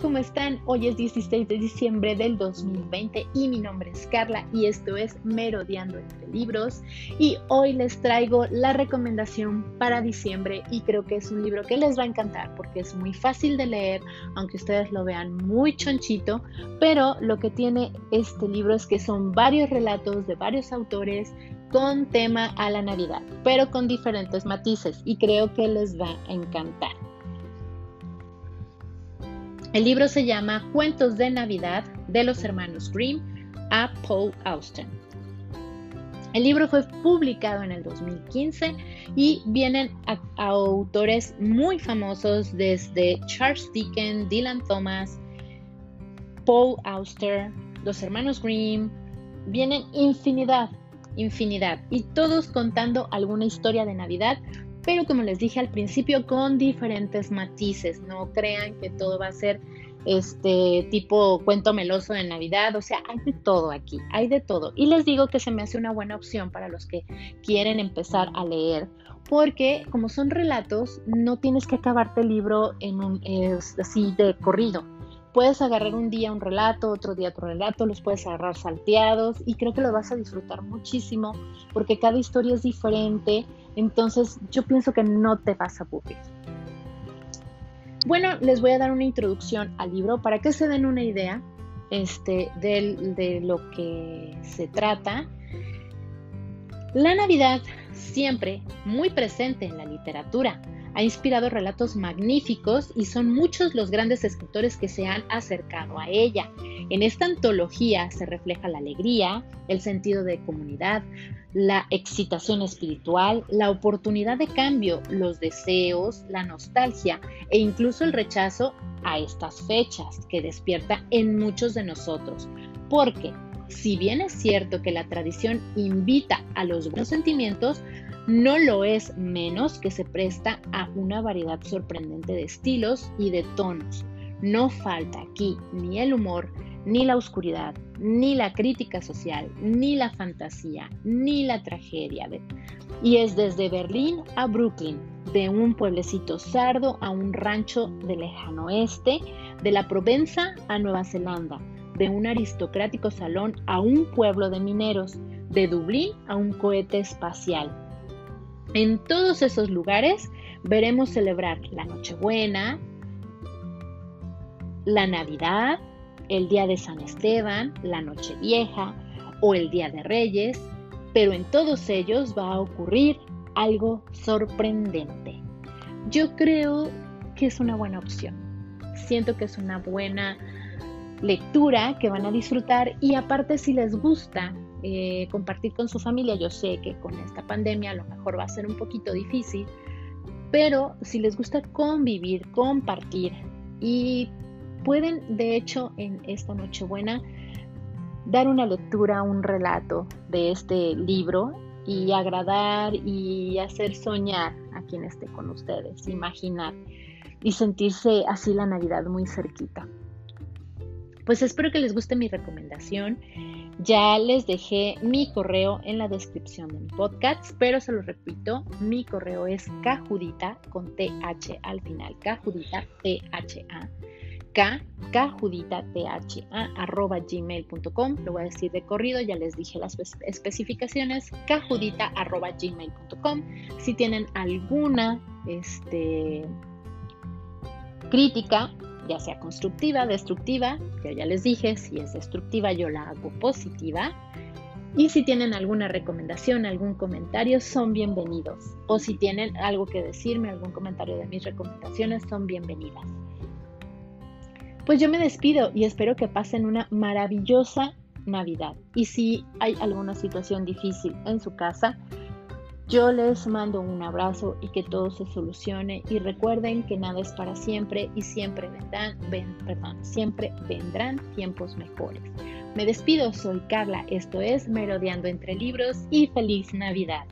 ¿cómo están? Hoy es 16 de diciembre del 2020 y mi nombre es Carla y esto es Merodeando entre Libros y hoy les traigo la recomendación para diciembre y creo que es un libro que les va a encantar porque es muy fácil de leer, aunque ustedes lo vean muy chonchito, pero lo que tiene este libro es que son varios relatos de varios autores con tema a la Navidad, pero con diferentes matices y creo que les va a encantar. El libro se llama Cuentos de Navidad de los hermanos Grimm a Paul Austen. El libro fue publicado en el 2015 y vienen a, autores muy famosos desde Charles Dickens, Dylan Thomas, Paul Auster, los hermanos Grimm. Vienen infinidad, infinidad y todos contando alguna historia de Navidad pero como les dije al principio, con diferentes matices. No crean que todo va a ser este tipo cuento meloso de Navidad, o sea, hay de todo aquí, hay de todo. Y les digo que se me hace una buena opción para los que quieren empezar a leer, porque como son relatos, no tienes que acabarte el libro en un así de corrido. Puedes agarrar un día un relato, otro día otro relato, los puedes agarrar salteados y creo que lo vas a disfrutar muchísimo porque cada historia es diferente entonces yo pienso que no te vas a aburrir. Bueno, les voy a dar una introducción al libro para que se den una idea este, de, de lo que se trata. La Navidad, siempre muy presente en la literatura, ha inspirado relatos magníficos y son muchos los grandes escritores que se han acercado a ella. En esta antología se refleja la alegría, el sentido de comunidad, la excitación espiritual, la oportunidad de cambio, los deseos, la nostalgia e incluso el rechazo a estas fechas que despierta en muchos de nosotros. Porque, si bien es cierto que la tradición invita a los buenos sentimientos, no lo es menos que se presta a una variedad sorprendente de estilos y de tonos. No falta aquí ni el humor, ni la oscuridad, ni la crítica social, ni la fantasía, ni la tragedia. Y es desde Berlín a Brooklyn, de un pueblecito sardo a un rancho del lejano oeste, de la Provenza a Nueva Zelanda, de un aristocrático salón a un pueblo de mineros, de Dublín a un cohete espacial, en todos esos lugares veremos celebrar la Nochebuena, la Navidad, el Día de San Esteban, la Nochevieja o el Día de Reyes, pero en todos ellos va a ocurrir algo sorprendente. Yo creo que es una buena opción. Siento que es una buena lectura que van a disfrutar y aparte si les gusta eh, compartir con su familia. Yo sé que con esta pandemia a lo mejor va a ser un poquito difícil, pero si les gusta convivir, compartir y pueden de hecho en esta Nochebuena dar una lectura, un relato de este libro y agradar y hacer soñar a quien esté con ustedes, imaginar y sentirse así la Navidad muy cerquita. Pues espero que les guste mi recomendación. Ya les dejé mi correo en la descripción del podcast, pero se lo repito, mi correo es cajudita con th al final, cajudita tha arroba gmail.com lo voy a decir de corrido ya les dije las especificaciones cajudita arroba gmail.com si tienen alguna este, crítica ya sea constructiva, destructiva, que ya les dije, si es destructiva yo la hago positiva. Y si tienen alguna recomendación, algún comentario, son bienvenidos. O si tienen algo que decirme, algún comentario de mis recomendaciones, son bienvenidas. Pues yo me despido y espero que pasen una maravillosa Navidad. Y si hay alguna situación difícil en su casa, yo les mando un abrazo y que todo se solucione y recuerden que nada es para siempre y siempre vendrán, perdón, siempre vendrán tiempos mejores. Me despido, soy Carla, esto es Merodeando entre libros y feliz Navidad.